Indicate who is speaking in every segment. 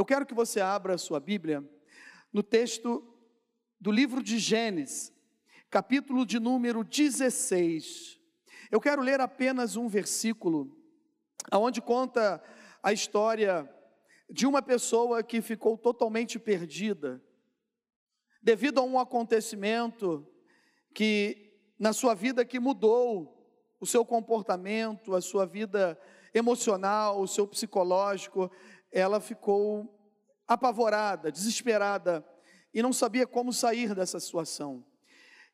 Speaker 1: Eu quero que você abra a sua Bíblia no texto do livro de Gênesis, capítulo de número 16. Eu quero ler apenas um versículo, aonde conta a história de uma pessoa que ficou totalmente perdida, devido a um acontecimento que na sua vida que mudou o seu comportamento, a sua vida emocional, o seu psicológico, ela ficou apavorada, desesperada e não sabia como sair dessa situação.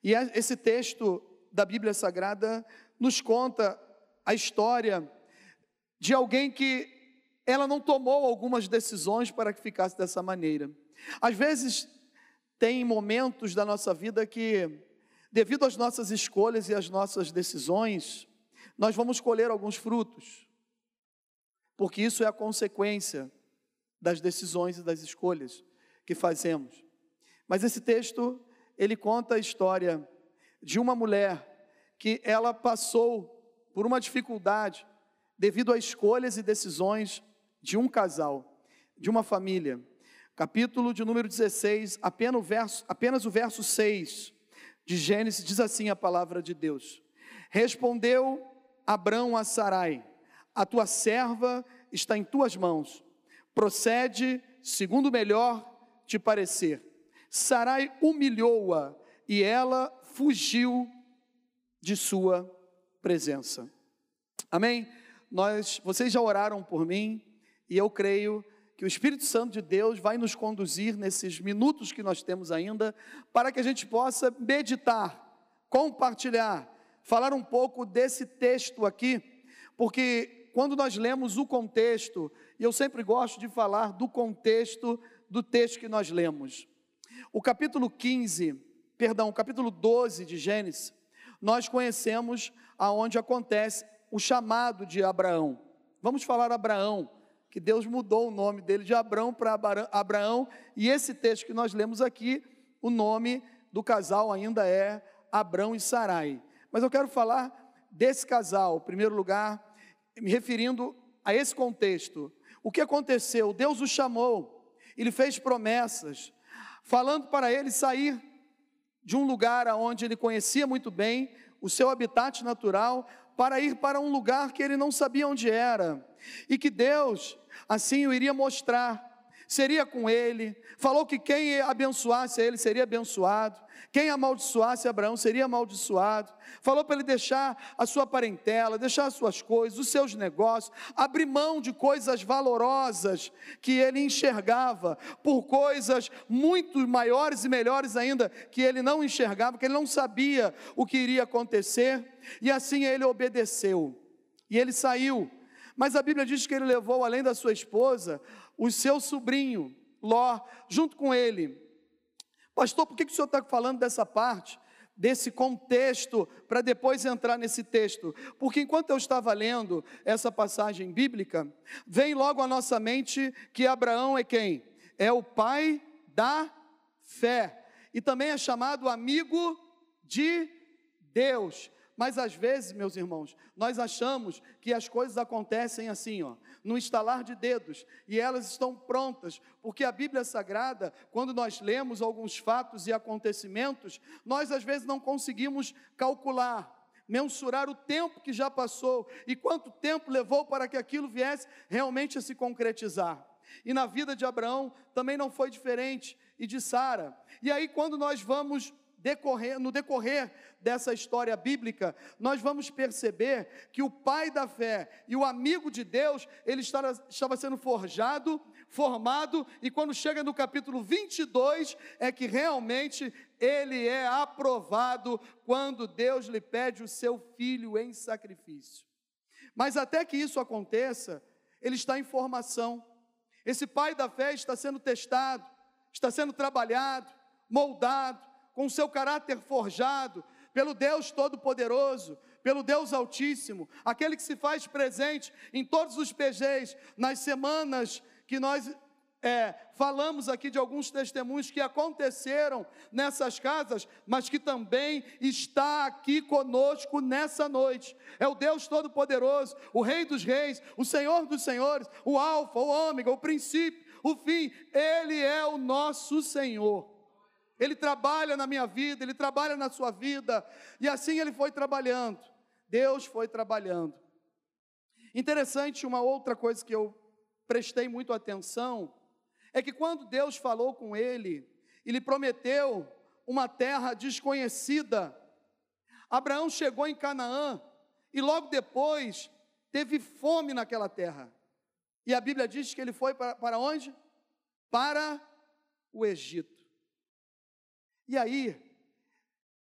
Speaker 1: E esse texto da Bíblia Sagrada nos conta a história de alguém que ela não tomou algumas decisões para que ficasse dessa maneira. Às vezes, tem momentos da nossa vida que, devido às nossas escolhas e às nossas decisões, nós vamos colher alguns frutos, porque isso é a consequência das decisões e das escolhas que fazemos. Mas esse texto, ele conta a história de uma mulher que ela passou por uma dificuldade devido a escolhas e decisões de um casal, de uma família. Capítulo de número 16, apenas o verso, apenas o verso 6 de Gênesis diz assim a palavra de Deus: Respondeu Abrão a Sarai: A tua serva está em tuas mãos. Procede segundo melhor te parecer. Sarai humilhou-a e ela fugiu de sua presença. Amém? Nós, vocês já oraram por mim e eu creio que o Espírito Santo de Deus vai nos conduzir nesses minutos que nós temos ainda para que a gente possa meditar, compartilhar, falar um pouco desse texto aqui, porque quando nós lemos o contexto, e eu sempre gosto de falar do contexto do texto que nós lemos. O capítulo 15, perdão, o capítulo 12 de Gênesis, nós conhecemos aonde acontece o chamado de Abraão. Vamos falar Abraão, que Deus mudou o nome dele de Abraão para Abraão, e esse texto que nós lemos aqui, o nome do casal ainda é Abraão e Sarai. Mas eu quero falar desse casal, em primeiro lugar, me referindo a esse contexto. O que aconteceu? Deus o chamou, ele fez promessas, falando para ele sair de um lugar onde ele conhecia muito bem, o seu habitat natural, para ir para um lugar que ele não sabia onde era, e que Deus, assim, o iria mostrar, seria com ele, falou que quem abençoasse ele seria abençoado, quem amaldiçoasse Abraão seria amaldiçoado. Falou para ele deixar a sua parentela, deixar as suas coisas, os seus negócios, abrir mão de coisas valorosas que ele enxergava por coisas muito maiores e melhores ainda que ele não enxergava, que ele não sabia o que iria acontecer. E assim ele obedeceu. E ele saiu. Mas a Bíblia diz que ele levou, além da sua esposa, o seu sobrinho, Ló, junto com ele. Pastor, por que, que o senhor está falando dessa parte, desse contexto, para depois entrar nesse texto? Porque enquanto eu estava lendo essa passagem bíblica, vem logo à nossa mente que Abraão é quem? É o pai da fé. E também é chamado amigo de Deus. Mas às vezes, meus irmãos, nós achamos que as coisas acontecem assim, ó, no estalar de dedos, e elas estão prontas, porque a Bíblia Sagrada, quando nós lemos alguns fatos e acontecimentos, nós às vezes não conseguimos calcular, mensurar o tempo que já passou e quanto tempo levou para que aquilo viesse realmente a se concretizar. E na vida de Abraão também não foi diferente, e de Sara. E aí, quando nós vamos decorrer, no decorrer dessa história bíblica, nós vamos perceber que o pai da fé e o amigo de Deus, ele estava, sendo forjado, formado, e quando chega no capítulo 22, é que realmente ele é aprovado quando Deus lhe pede o seu filho em sacrifício. Mas até que isso aconteça, ele está em formação. Esse pai da fé está sendo testado, está sendo trabalhado, moldado, com seu caráter forjado pelo Deus Todo-Poderoso, pelo Deus Altíssimo, aquele que se faz presente em todos os PGs, nas semanas que nós é, falamos aqui de alguns testemunhos que aconteceram nessas casas, mas que também está aqui conosco nessa noite. É o Deus Todo-Poderoso, o Rei dos Reis, o Senhor dos Senhores, o Alfa, o Ômega, o princípio, o fim. Ele é o nosso Senhor. Ele trabalha na minha vida, ele trabalha na sua vida, e assim ele foi trabalhando. Deus foi trabalhando. Interessante, uma outra coisa que eu prestei muito atenção é que quando Deus falou com ele, ele prometeu uma terra desconhecida. Abraão chegou em Canaã e logo depois teve fome naquela terra. E a Bíblia diz que ele foi para, para onde? Para o Egito. E aí,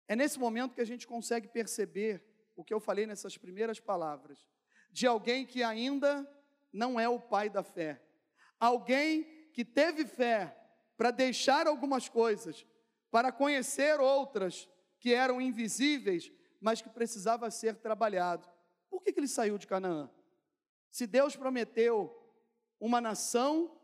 Speaker 1: é nesse momento que a gente consegue perceber o que eu falei nessas primeiras palavras, de alguém que ainda não é o pai da fé, alguém que teve fé para deixar algumas coisas, para conhecer outras que eram invisíveis, mas que precisava ser trabalhado. Por que, que ele saiu de Canaã? Se Deus prometeu uma nação,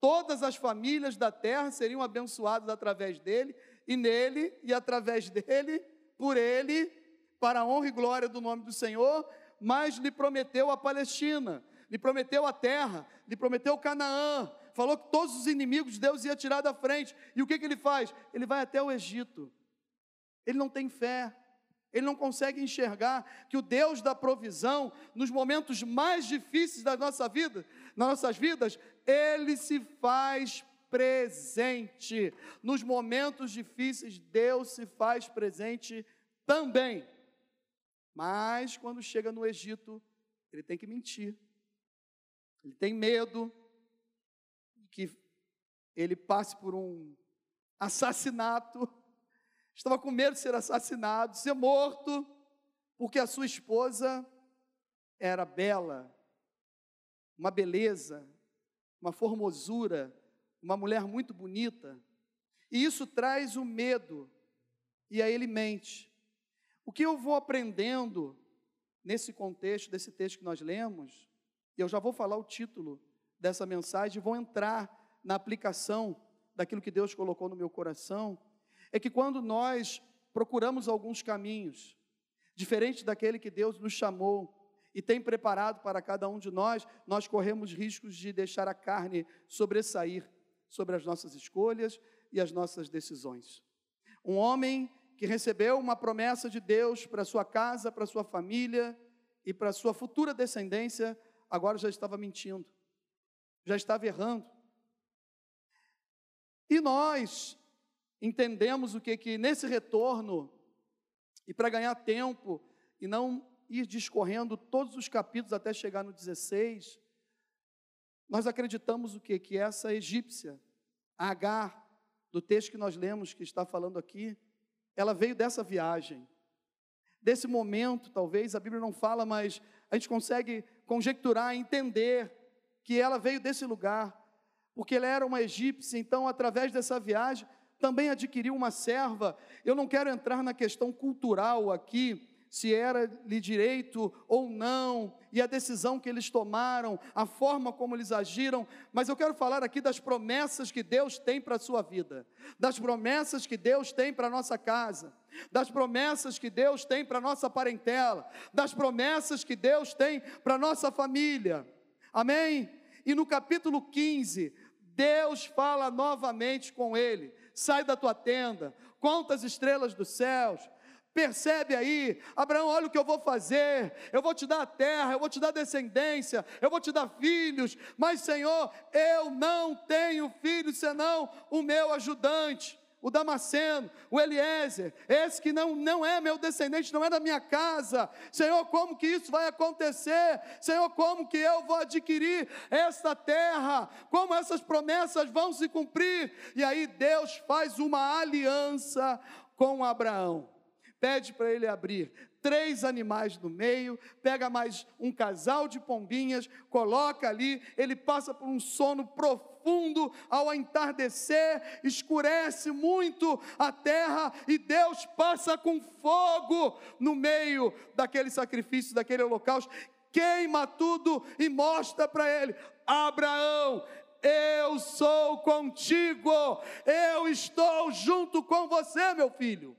Speaker 1: todas as famílias da terra seriam abençoadas através dele, e nele e através dele, por ele, para a honra e glória do nome do Senhor, mas lhe prometeu a Palestina, lhe prometeu a terra, lhe prometeu Canaã, falou que todos os inimigos de Deus ia tirar da frente. E o que, que ele faz? Ele vai até o Egito. Ele não tem fé. Ele não consegue enxergar que o Deus da provisão, nos momentos mais difíceis da nossa vida, nas nossas vidas, ele se faz presente. Nos momentos difíceis, Deus se faz presente também. Mas quando chega no Egito, ele tem que mentir. Ele tem medo que ele passe por um assassinato. Estava com medo de ser assassinado, ser morto, porque a sua esposa era bela, uma beleza, uma formosura, uma mulher muito bonita, e isso traz o medo, e aí ele mente. O que eu vou aprendendo nesse contexto, desse texto que nós lemos, e eu já vou falar o título dessa mensagem, vou entrar na aplicação daquilo que Deus colocou no meu coração, é que quando nós procuramos alguns caminhos, diferente daquele que Deus nos chamou e tem preparado para cada um de nós, nós corremos riscos de deixar a carne sobressair sobre as nossas escolhas e as nossas decisões. Um homem que recebeu uma promessa de Deus para sua casa, para sua família e para sua futura descendência, agora já estava mentindo, já estava errando. E nós entendemos o que que nesse retorno e para ganhar tempo e não ir discorrendo todos os capítulos até chegar no 16, nós acreditamos o que? Que essa egípcia, Agar, do texto que nós lemos, que está falando aqui, ela veio dessa viagem. Desse momento, talvez, a Bíblia não fala, mas a gente consegue conjecturar, entender que ela veio desse lugar, porque ela era uma egípcia, então, através dessa viagem, também adquiriu uma serva. Eu não quero entrar na questão cultural aqui, se era-lhe direito ou não, e a decisão que eles tomaram, a forma como eles agiram, mas eu quero falar aqui das promessas que Deus tem para a sua vida, das promessas que Deus tem para a nossa casa, das promessas que Deus tem para a nossa parentela, das promessas que Deus tem para a nossa família, amém? E no capítulo 15, Deus fala novamente com ele: sai da tua tenda, conta as estrelas dos céus, Percebe aí, Abraão, olha o que eu vou fazer. Eu vou te dar a terra, eu vou te dar descendência, eu vou te dar filhos. Mas, Senhor, eu não tenho filhos senão o meu ajudante, o Damasceno, o Eliezer, esse que não, não é meu descendente, não é da minha casa. Senhor, como que isso vai acontecer? Senhor, como que eu vou adquirir esta terra? Como essas promessas vão se cumprir? E aí Deus faz uma aliança com Abraão pede para ele abrir três animais no meio, pega mais um casal de pombinhas, coloca ali, ele passa por um sono profundo, ao entardecer, escurece muito a terra e Deus passa com fogo no meio daquele sacrifício, daquele holocausto, queima tudo e mostra para ele: Abraão, eu sou contigo, eu estou junto com você, meu filho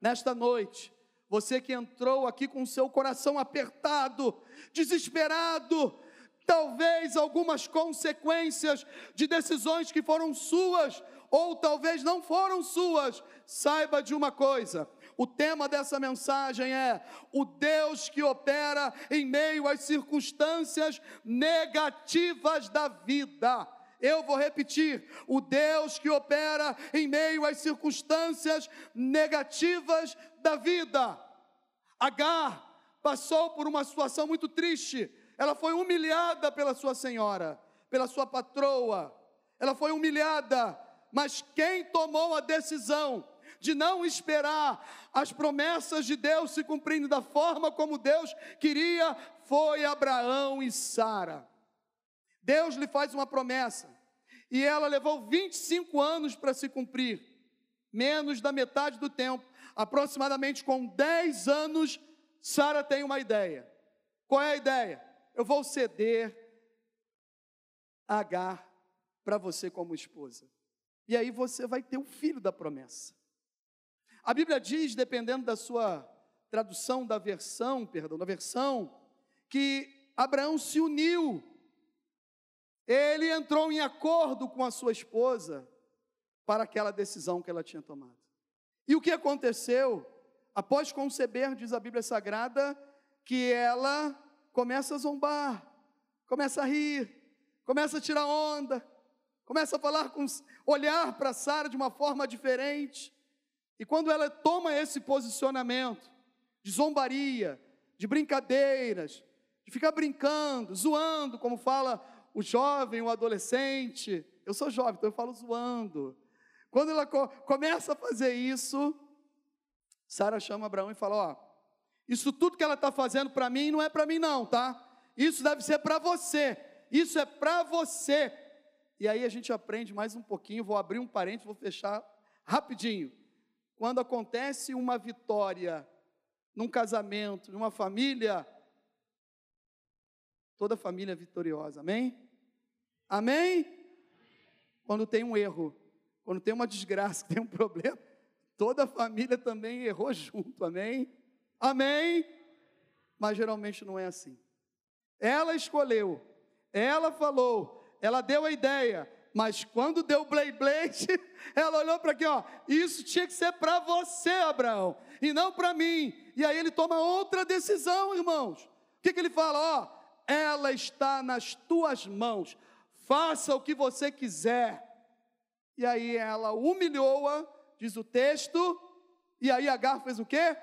Speaker 1: nesta noite, você que entrou aqui com seu coração apertado, desesperado, talvez algumas consequências de decisões que foram suas ou talvez não foram suas, saiba de uma coisa: o tema dessa mensagem é o Deus que opera em meio às circunstâncias negativas da vida. Eu vou repetir: o Deus que opera em meio às circunstâncias negativas da vida. Agar passou por uma situação muito triste. Ela foi humilhada pela sua senhora, pela sua patroa. Ela foi humilhada, mas quem tomou a decisão de não esperar as promessas de Deus se cumprindo da forma como Deus queria foi Abraão e Sara. Deus lhe faz uma promessa e ela levou 25 anos para se cumprir, menos da metade do tempo, aproximadamente com 10 anos, Sara tem uma ideia. Qual é a ideia? Eu vou ceder Agar para você como esposa. E aí você vai ter o filho da promessa. A Bíblia diz, dependendo da sua tradução da versão, perdão, da versão, que Abraão se uniu. Ele entrou em acordo com a sua esposa para aquela decisão que ela tinha tomado. E o que aconteceu? Após conceber, diz a Bíblia Sagrada, que ela começa a zombar, começa a rir, começa a tirar onda, começa a falar com olhar para Sara de uma forma diferente. E quando ela toma esse posicionamento de zombaria, de brincadeiras, de ficar brincando, zoando, como fala o jovem, o adolescente, eu sou jovem, então eu falo zoando. Quando ela co começa a fazer isso, Sara chama Abraão e fala: Ó, isso tudo que ela está fazendo para mim não é para mim, não, tá? Isso deve ser para você. Isso é para você. E aí a gente aprende mais um pouquinho. Vou abrir um parênteses, vou fechar rapidinho quando acontece uma vitória num casamento, numa família, toda família vitoriosa, amém? Amém? Quando tem um erro, quando tem uma desgraça, tem um problema, toda família também errou junto, amém? Amém? Mas geralmente não é assim. Ela escolheu, ela falou, ela deu a ideia, mas quando deu blade blade, ela olhou para aqui, ó, isso tinha que ser para você, Abraão, e não para mim. E aí ele toma outra decisão, irmãos. O que, que ele fala? Ó, ela está nas tuas mãos. Faça o que você quiser. E aí ela humilhou-a, diz o texto, e aí Agar fez o quê?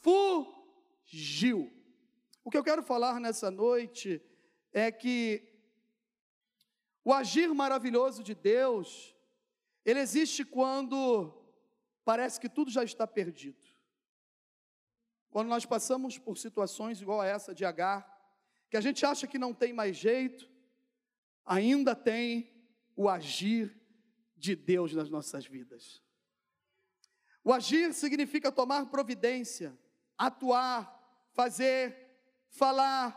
Speaker 1: Fugiu. O que eu quero falar nessa noite é que o agir maravilhoso de Deus, ele existe quando parece que tudo já está perdido. Quando nós passamos por situações igual a essa de Agar, que a gente acha que não tem mais jeito, ainda tem o agir de Deus nas nossas vidas. O agir significa tomar providência, atuar, fazer, falar.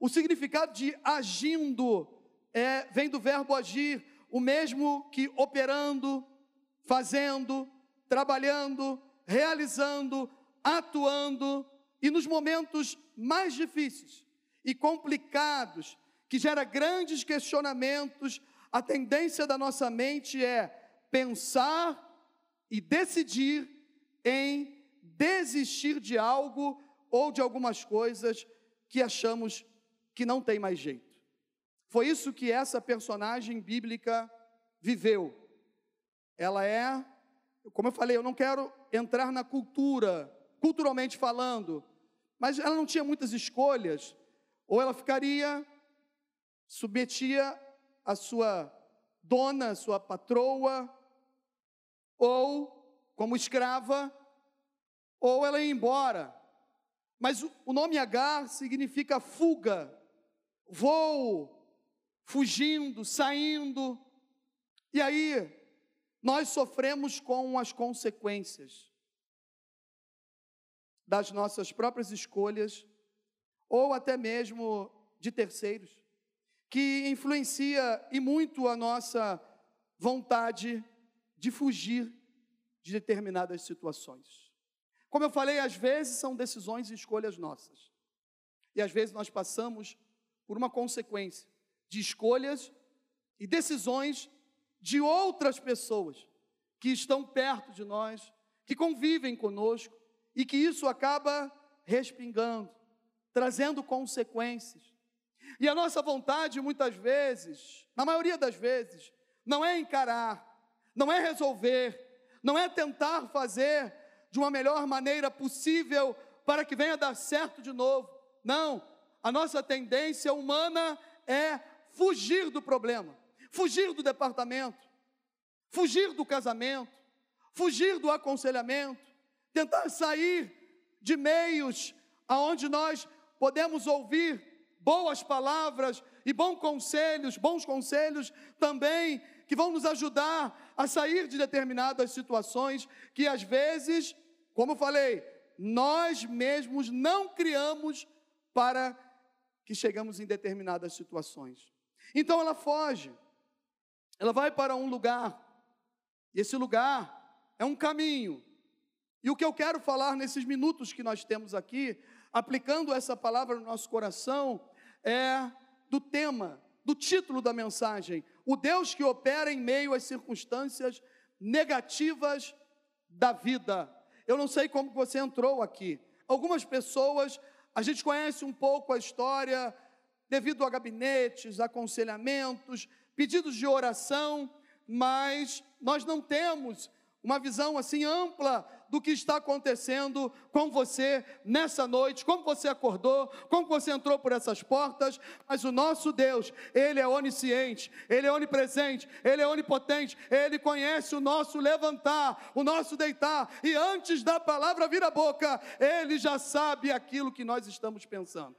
Speaker 1: O significado de agindo é, vem do verbo agir, o mesmo que operando, fazendo, trabalhando, realizando, atuando, e nos momentos mais difíceis e complicados, que gera grandes questionamentos, a tendência da nossa mente é pensar e decidir em desistir de algo ou de algumas coisas que achamos que não tem mais jeito. Foi isso que essa personagem bíblica viveu. Ela é, como eu falei, eu não quero entrar na cultura, culturalmente falando, mas ela não tinha muitas escolhas. Ou ela ficaria, submetia a sua dona, sua patroa, ou como escrava, ou ela ia embora. Mas o nome Agar significa fuga, voo, fugindo, saindo. E aí, nós sofremos com as consequências das nossas próprias escolhas, ou até mesmo de terceiros, que influencia e muito a nossa vontade de fugir de determinadas situações. Como eu falei, às vezes são decisões e escolhas nossas. E às vezes nós passamos por uma consequência de escolhas e decisões de outras pessoas que estão perto de nós, que convivem conosco e que isso acaba respingando, trazendo consequências. E a nossa vontade, muitas vezes, na maioria das vezes, não é encarar, não é resolver, não é tentar fazer de uma melhor maneira possível para que venha dar certo de novo. Não, a nossa tendência humana é fugir do problema, fugir do departamento, fugir do casamento, fugir do aconselhamento, tentar sair de meios aonde nós podemos ouvir boas palavras e bons conselhos, bons conselhos também que vão nos ajudar a sair de determinadas situações que às vezes, como falei, nós mesmos não criamos para que chegamos em determinadas situações. Então ela foge. Ela vai para um lugar. E esse lugar é um caminho. E o que eu quero falar nesses minutos que nós temos aqui, aplicando essa palavra no nosso coração, é do tema, do título da mensagem: O Deus que opera em meio às circunstâncias negativas da vida. Eu não sei como você entrou aqui. Algumas pessoas, a gente conhece um pouco a história devido a gabinetes, aconselhamentos, pedidos de oração, mas nós não temos uma visão assim ampla do que está acontecendo com você nessa noite, como você acordou, como você entrou por essas portas, mas o nosso Deus, Ele é onisciente, Ele é onipresente, Ele é onipotente, Ele conhece o nosso levantar, o nosso deitar, e antes da palavra vir à boca, Ele já sabe aquilo que nós estamos pensando.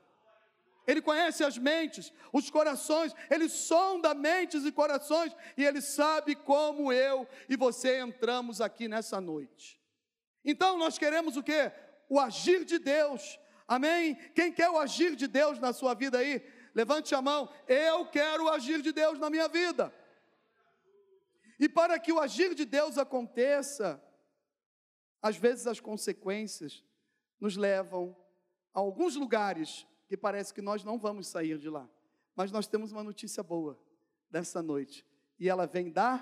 Speaker 1: Ele conhece as mentes, os corações, Ele sonda mentes e corações, e Ele sabe como eu e você entramos aqui nessa noite. Então nós queremos o que? O agir de Deus, amém? Quem quer o agir de Deus na sua vida aí? Levante a mão, eu quero o agir de Deus na minha vida. E para que o agir de Deus aconteça, às vezes as consequências nos levam a alguns lugares que parece que nós não vamos sair de lá. Mas nós temos uma notícia boa dessa noite, e ela vem da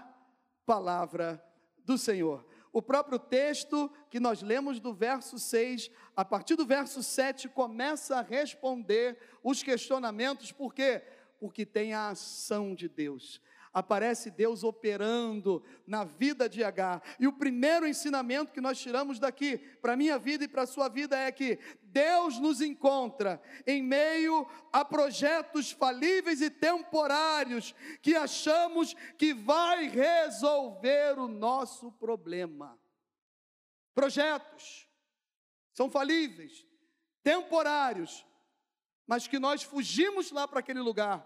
Speaker 1: palavra do Senhor. O próprio texto que nós lemos do verso 6, a partir do verso 7, começa a responder os questionamentos, por quê? Porque tem a ação de Deus aparece Deus operando na vida de Agar. E o primeiro ensinamento que nós tiramos daqui, para a minha vida e para a sua vida, é que Deus nos encontra em meio a projetos falíveis e temporários que achamos que vai resolver o nosso problema. Projetos são falíveis, temporários, mas que nós fugimos lá para aquele lugar,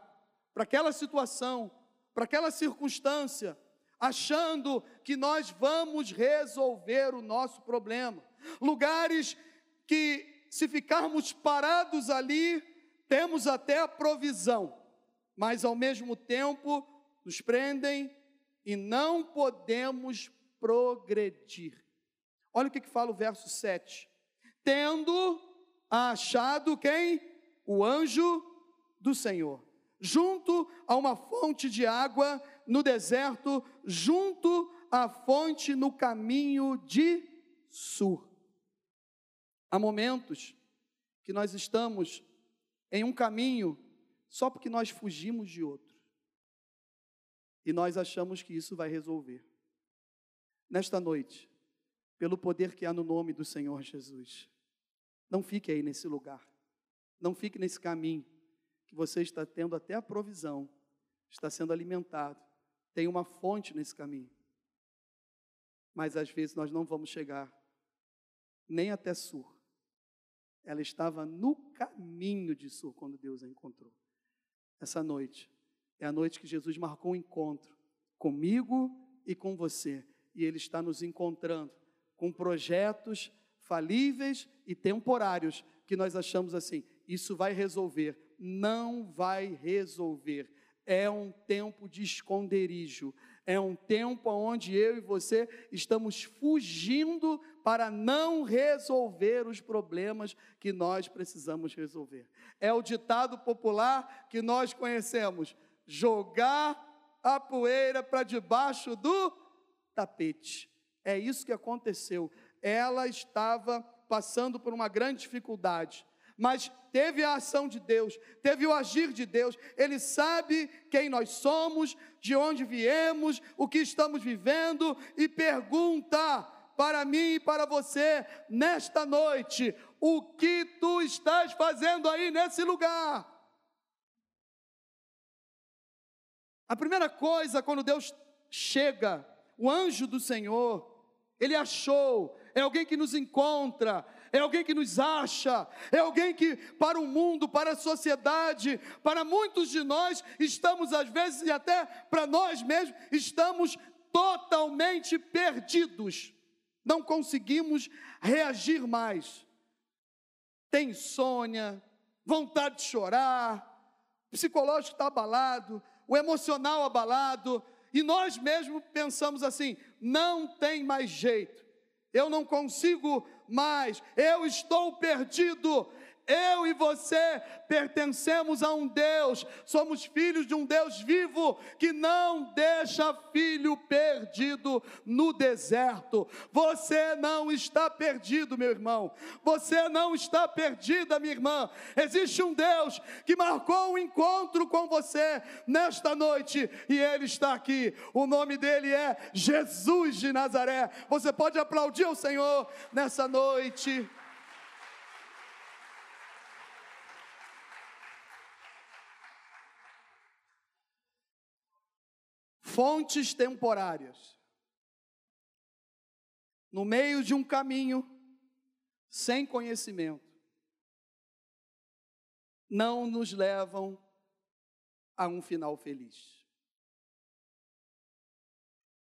Speaker 1: para aquela situação, para aquela circunstância, achando que nós vamos resolver o nosso problema. Lugares que, se ficarmos parados ali, temos até a provisão, mas ao mesmo tempo nos prendem e não podemos progredir. Olha o que, que fala o verso 7. Tendo achado quem? O anjo do Senhor junto a uma fonte de água no deserto, junto à fonte no caminho de Sur. Há momentos que nós estamos em um caminho só porque nós fugimos de outro. E nós achamos que isso vai resolver. Nesta noite, pelo poder que há no nome do Senhor Jesus, não fique aí nesse lugar. Não fique nesse caminho que você está tendo até a provisão, está sendo alimentado, tem uma fonte nesse caminho. Mas às vezes nós não vamos chegar nem até Sur. Ela estava no caminho de Sur quando Deus a encontrou. Essa noite é a noite que Jesus marcou um encontro comigo e com você. E Ele está nos encontrando com projetos falíveis e temporários que nós achamos assim, isso vai resolver não vai resolver. é um tempo de esconderijo, é um tempo onde eu e você estamos fugindo para não resolver os problemas que nós precisamos resolver. É o ditado popular que nós conhecemos: jogar a poeira para debaixo do tapete. É isso que aconteceu. Ela estava passando por uma grande dificuldade, mas teve a ação de Deus, teve o agir de Deus. Ele sabe quem nós somos, de onde viemos, o que estamos vivendo e pergunta para mim e para você nesta noite: o que tu estás fazendo aí nesse lugar? A primeira coisa, quando Deus chega, o anjo do Senhor, ele achou, é alguém que nos encontra, é alguém que nos acha, é alguém que, para o mundo, para a sociedade, para muitos de nós, estamos às vezes e até para nós mesmos, estamos totalmente perdidos, não conseguimos reagir mais. Tem insônia, vontade de chorar, psicológico está abalado, o emocional abalado, e nós mesmos pensamos assim: não tem mais jeito, eu não consigo mais, eu estou perdido, eu e você pertencemos a um Deus, somos filhos de um Deus vivo que não deixa filho perdido no deserto. Você não está perdido, meu irmão. Você não está perdida, minha irmã. Existe um Deus que marcou um encontro com você nesta noite e ele está aqui. O nome dele é Jesus de Nazaré. Você pode aplaudir o Senhor nessa noite. Fontes temporárias. No meio de um caminho sem conhecimento, não nos levam a um final feliz.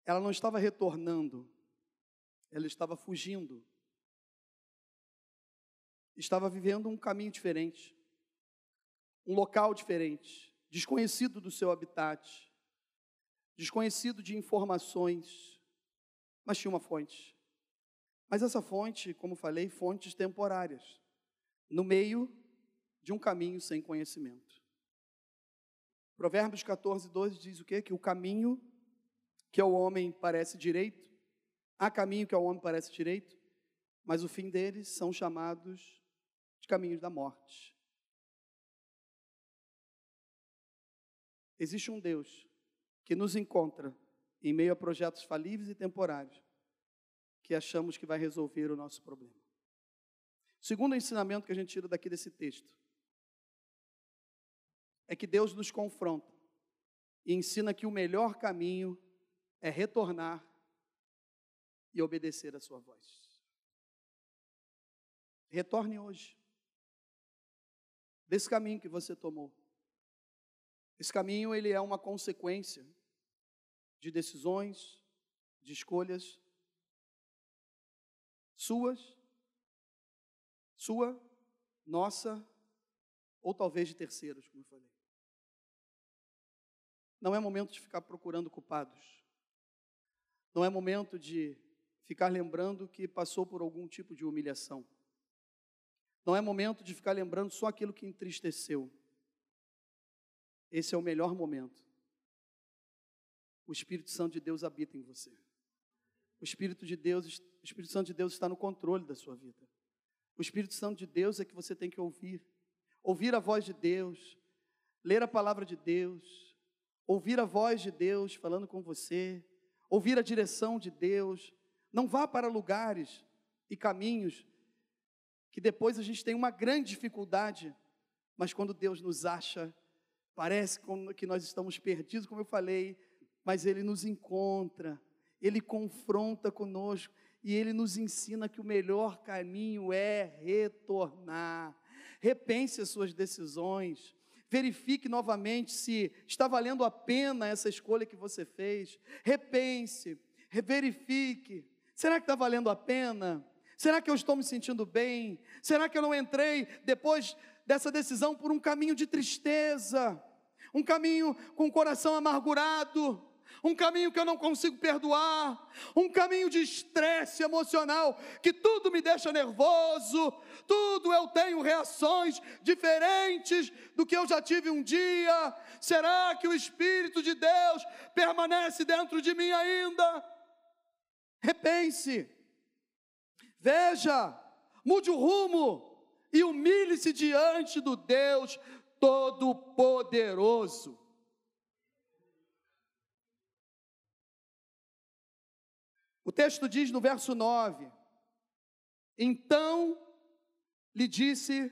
Speaker 1: Ela não estava retornando, ela estava fugindo. Estava vivendo um caminho diferente, um local diferente, desconhecido do seu habitat desconhecido de informações, mas tinha uma fonte. Mas essa fonte, como falei, fontes temporárias, no meio de um caminho sem conhecimento. Provérbios 14, 12 diz o quê? Que o caminho que ao homem parece direito, há caminho que ao homem parece direito, mas o fim deles são chamados de caminhos da morte. Existe um Deus que nos encontra em meio a projetos falíveis e temporários, que achamos que vai resolver o nosso problema. segundo ensinamento que a gente tira daqui desse texto é que Deus nos confronta e ensina que o melhor caminho é retornar e obedecer a sua voz. Retorne hoje desse caminho que você tomou. Esse caminho ele é uma consequência de decisões, de escolhas suas, sua, nossa, ou talvez de terceiros, como eu falei. Não é momento de ficar procurando culpados. Não é momento de ficar lembrando que passou por algum tipo de humilhação. Não é momento de ficar lembrando só aquilo que entristeceu. Esse é o melhor momento o Espírito Santo de Deus habita em você. O Espírito de Deus, o Espírito Santo de Deus está no controle da sua vida. O Espírito Santo de Deus é que você tem que ouvir. Ouvir a voz de Deus, ler a palavra de Deus, ouvir a voz de Deus falando com você, ouvir a direção de Deus. Não vá para lugares e caminhos que depois a gente tem uma grande dificuldade, mas quando Deus nos acha, parece que nós estamos perdidos, como eu falei, mas Ele nos encontra, Ele confronta conosco e Ele nos ensina que o melhor caminho é retornar. Repense as suas decisões, verifique novamente se está valendo a pena essa escolha que você fez. Repense, verifique. Será que está valendo a pena? Será que eu estou me sentindo bem? Será que eu não entrei depois dessa decisão por um caminho de tristeza? um caminho com o coração amargurado, um caminho que eu não consigo perdoar, um caminho de estresse emocional, que tudo me deixa nervoso, tudo eu tenho reações diferentes do que eu já tive um dia. Será que o Espírito de Deus permanece dentro de mim ainda? Repense, veja, mude o rumo e humilhe-se diante do Deus Todo-Poderoso. O texto diz no verso 9: Então lhe disse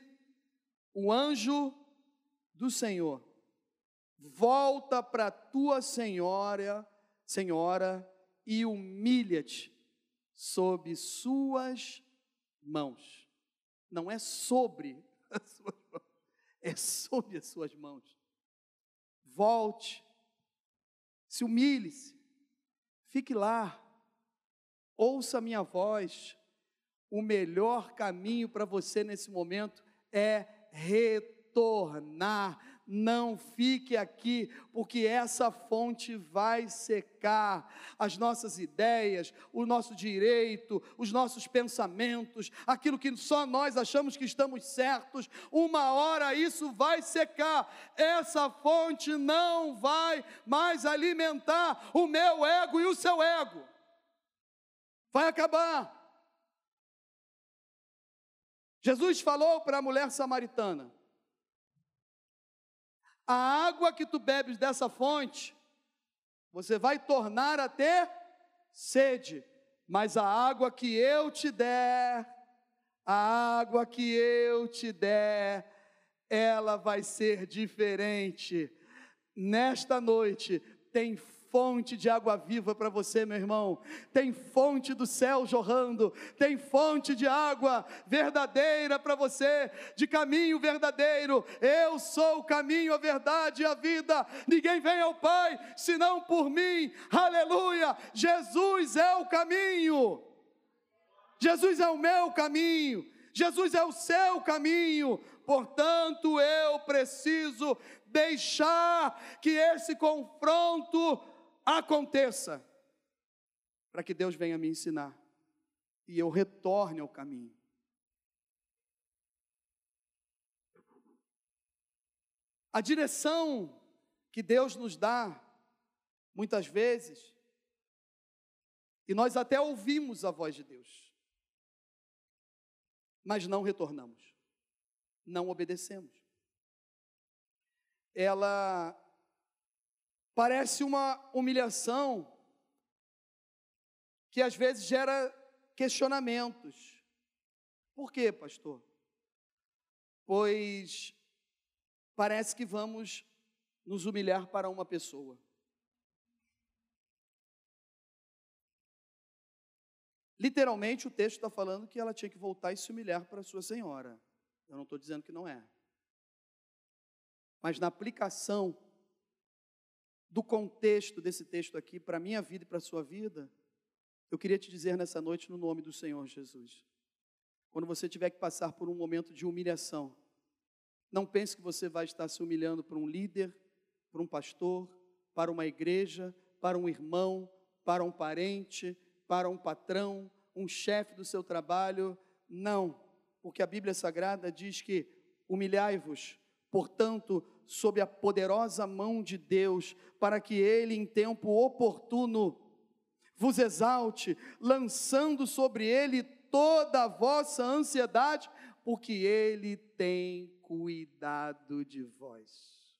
Speaker 1: o anjo do Senhor: Volta para tua senhora, senhora, e humilha-te sob suas mãos. Não é sobre as suas mãos, é sob as suas mãos. Volte, se humilhe-se, fique lá, ouça a minha voz. O melhor caminho para você nesse momento é retornar. Não fique aqui, porque essa fonte vai secar as nossas ideias, o nosso direito, os nossos pensamentos, aquilo que só nós achamos que estamos certos. Uma hora isso vai secar. Essa fonte não vai mais alimentar o meu ego e o seu ego vai acabar. Jesus falou para a mulher samaritana: A água que tu bebes dessa fonte, você vai tornar a ter sede, mas a água que eu te der, a água que eu te der, ela vai ser diferente. Nesta noite, tem fonte de água viva para você, meu irmão. Tem fonte do céu jorrando, tem fonte de água verdadeira para você, de caminho verdadeiro. Eu sou o caminho, a verdade e a vida. Ninguém vem ao Pai senão por mim. Aleluia! Jesus é o caminho. Jesus é o meu caminho. Jesus é o seu caminho. Portanto, eu preciso deixar que esse confronto aconteça, para que Deus venha me ensinar e eu retorne ao caminho. A direção que Deus nos dá, muitas vezes, e nós até ouvimos a voz de Deus, mas não retornamos, não obedecemos. Ela Parece uma humilhação que às vezes gera questionamentos. Por quê, pastor? Pois parece que vamos nos humilhar para uma pessoa. Literalmente, o texto está falando que ela tinha que voltar e se humilhar para sua senhora. Eu não estou dizendo que não é. Mas na aplicação do contexto desse texto aqui para a minha vida e para a sua vida, eu queria te dizer nessa noite, no nome do Senhor Jesus. Quando você tiver que passar por um momento de humilhação, não pense que você vai estar se humilhando para um líder, para um pastor, para uma igreja, para um irmão, para um parente, para um patrão, um chefe do seu trabalho. Não, porque a Bíblia Sagrada diz que humilhai-vos, portanto, sob a poderosa mão de Deus, para que Ele, em tempo oportuno, vos exalte, lançando sobre Ele toda a vossa ansiedade, porque Ele tem cuidado de vós.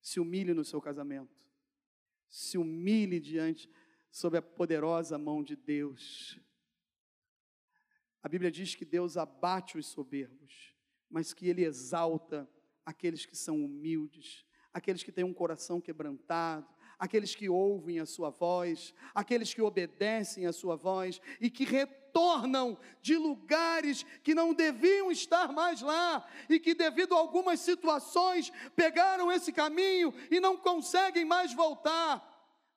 Speaker 1: Se humilhe no seu casamento, se humilhe diante, sob a poderosa mão de Deus. A Bíblia diz que Deus abate os soberbos, mas que Ele exalta aqueles que são humildes, aqueles que têm um coração quebrantado, aqueles que ouvem a sua voz, aqueles que obedecem a sua voz e que retornam de lugares que não deviam estar mais lá e que, devido a algumas situações, pegaram esse caminho e não conseguem mais voltar.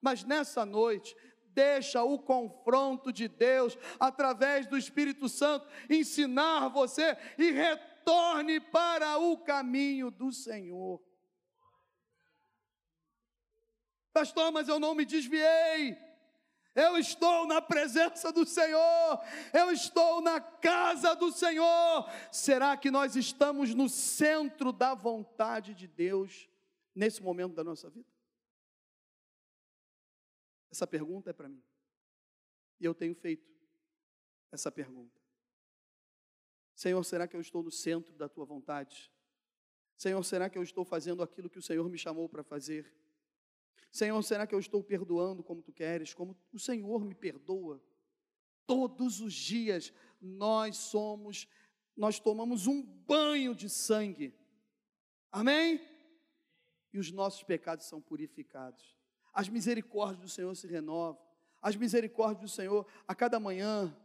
Speaker 1: Mas nessa noite, deixa o confronto de Deus, através do Espírito Santo, ensinar você e retorne para o caminho do Senhor. Pastor, mas eu não me desviei. Eu estou na presença do Senhor, eu estou na casa do Senhor. Será que nós estamos no centro da vontade de Deus nesse momento da nossa vida? Essa pergunta é para mim. E eu tenho feito essa pergunta. Senhor, será que eu estou no centro da tua vontade? Senhor, será que eu estou fazendo aquilo que o Senhor me chamou para fazer? Senhor, será que eu estou perdoando como tu queres, como o Senhor me perdoa? Todos os dias nós somos, nós tomamos um banho de sangue. Amém? E os nossos pecados são purificados. As misericórdias do Senhor se renovam. As misericórdias do Senhor a cada manhã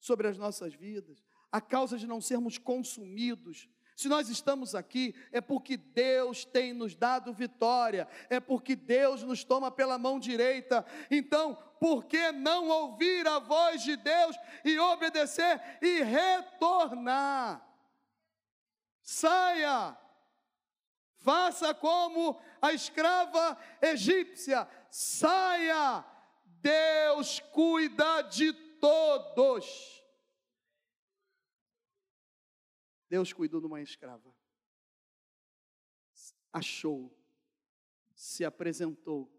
Speaker 1: sobre as nossas vidas. A causa de não sermos consumidos se nós estamos aqui, é porque Deus tem nos dado vitória, é porque Deus nos toma pela mão direita. Então, por que não ouvir a voz de Deus e obedecer e retornar? Saia, faça como a escrava egípcia, saia, Deus cuida de todos. Deus cuidou de uma escrava. Achou, se apresentou.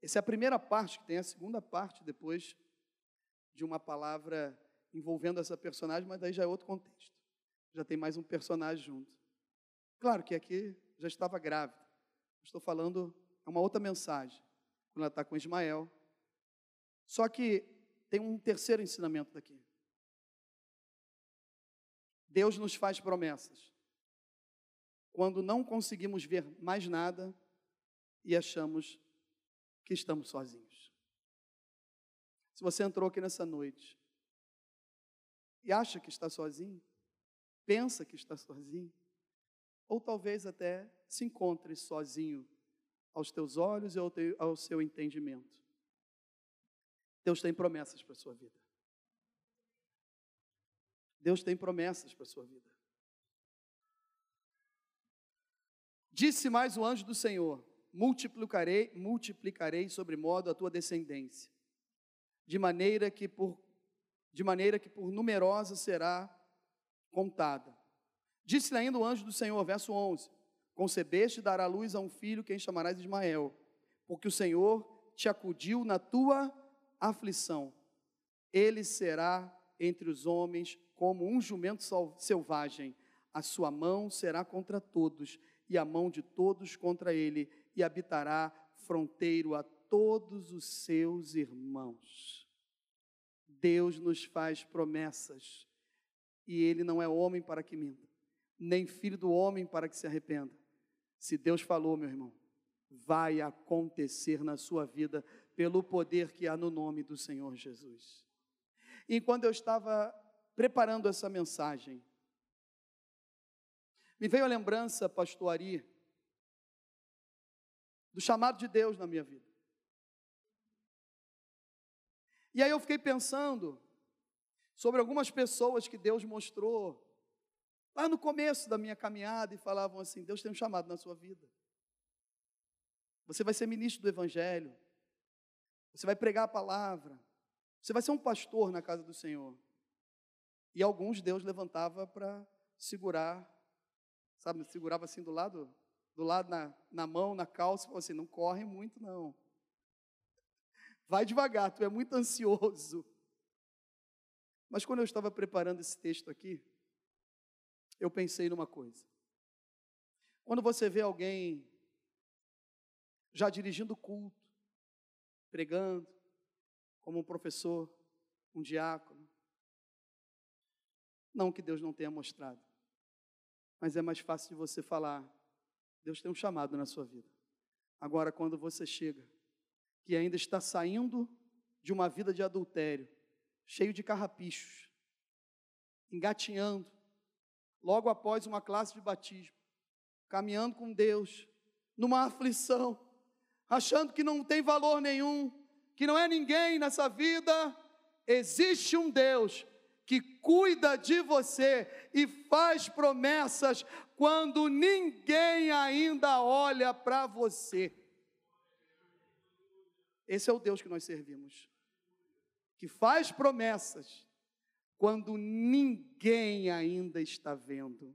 Speaker 1: Essa é a primeira parte, que tem a segunda parte depois de uma palavra envolvendo essa personagem, mas daí já é outro contexto. Já tem mais um personagem junto. Claro que aqui já estava grávida. Estou falando, é uma outra mensagem. Quando ela está com Ismael. Só que tem um terceiro ensinamento daqui. Deus nos faz promessas. Quando não conseguimos ver mais nada e achamos que estamos sozinhos. Se você entrou aqui nessa noite e acha que está sozinho, pensa que está sozinho, ou talvez até se encontre sozinho aos teus olhos e ao seu entendimento. Deus tem promessas para a sua vida. Deus tem promessas para a sua vida. Disse mais o anjo do Senhor: multiplicarei, multiplicarei sobre modo a tua descendência, de maneira que por de maneira que por numerosa será contada. Disse-lhe ainda o anjo do Senhor, verso 11: Concebeste e dará luz a um filho, quem chamarás Ismael, porque o Senhor te acudiu na tua aflição. Ele será entre os homens como um jumento selvagem. A sua mão será contra todos, e a mão de todos contra ele, e habitará fronteiro a todos os seus irmãos. Deus nos faz promessas, e ele não é homem para que minta, nem filho do homem para que se arrependa. Se Deus falou, meu irmão, vai acontecer na sua vida pelo poder que há no nome do Senhor Jesus. E quando eu estava preparando essa mensagem, me veio a lembrança, pastor Ari, do chamado de Deus na minha vida. E aí eu fiquei pensando sobre algumas pessoas que Deus mostrou lá no começo da minha caminhada e falavam assim: Deus tem um chamado na sua vida. Você vai ser ministro do Evangelho. Você vai pregar a palavra. Você vai ser um pastor na casa do Senhor. E alguns Deus levantava para segurar, sabe, segurava assim do lado, do lado na, na mão, na calça, falou assim: não corre muito, não. Vai devagar, tu é muito ansioso. Mas quando eu estava preparando esse texto aqui, eu pensei numa coisa. Quando você vê alguém já dirigindo culto, pregando, como um professor, um diácono, não que Deus não tenha mostrado, mas é mais fácil de você falar: Deus tem um chamado na sua vida. Agora, quando você chega, que ainda está saindo de uma vida de adultério, cheio de carrapichos, engatinhando, logo após uma classe de batismo, caminhando com Deus, numa aflição, achando que não tem valor nenhum, que não é ninguém nessa vida, existe um Deus que cuida de você e faz promessas quando ninguém ainda olha para você. Esse é o Deus que nós servimos, que faz promessas quando ninguém ainda está vendo.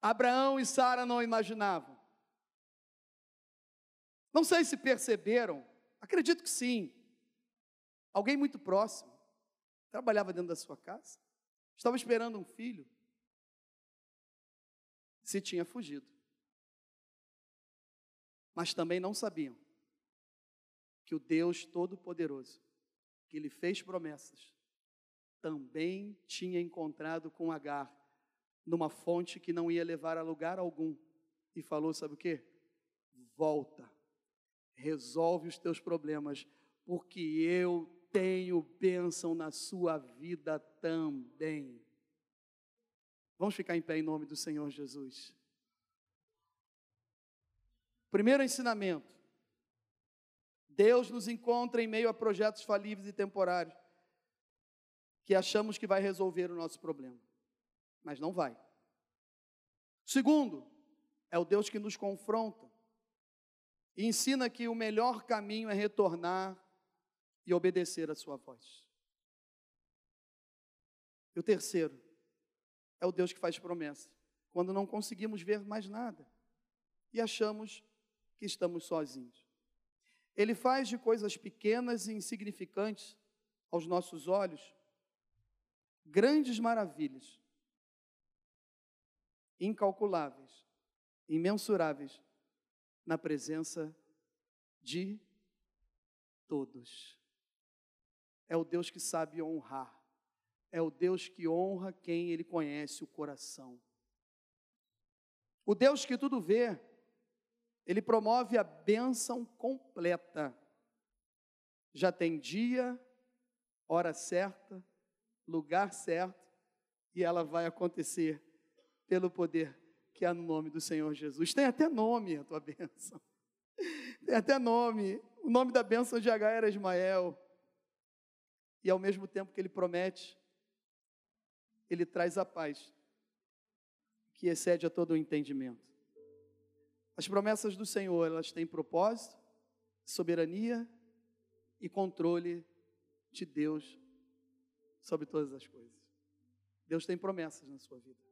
Speaker 1: Abraão e Sara não imaginavam. Não sei se perceberam, acredito que sim. Alguém muito próximo, trabalhava dentro da sua casa, estava esperando um filho, se tinha fugido. Mas também não sabiam que o Deus Todo-Poderoso, que lhe fez promessas, também tinha encontrado com Agar numa fonte que não ia levar a lugar algum e falou: sabe o que? Volta, resolve os teus problemas, porque eu tenho bênção na sua vida também. Vamos ficar em pé em nome do Senhor Jesus. Primeiro ensinamento: Deus nos encontra em meio a projetos falíveis e temporários que achamos que vai resolver o nosso problema, mas não vai. Segundo, é o Deus que nos confronta e ensina que o melhor caminho é retornar e obedecer a sua voz. E o terceiro, é o Deus que faz promessa, quando não conseguimos ver mais nada e achamos que estamos sozinhos. Ele faz de coisas pequenas e insignificantes aos nossos olhos grandes maravilhas, incalculáveis, imensuráveis, na presença de todos. É o Deus que sabe honrar, é o Deus que honra quem ele conhece o coração. O Deus que tudo vê, ele promove a bênção completa. Já tem dia, hora certa, lugar certo, e ela vai acontecer pelo poder que há no nome do Senhor Jesus. Tem até nome a tua bênção. Tem até nome. O nome da bênção de H era Ismael. E ao mesmo tempo que ele promete, ele traz a paz que excede a todo o entendimento. As promessas do Senhor, elas têm propósito, soberania e controle de Deus sobre todas as coisas. Deus tem promessas na sua vida.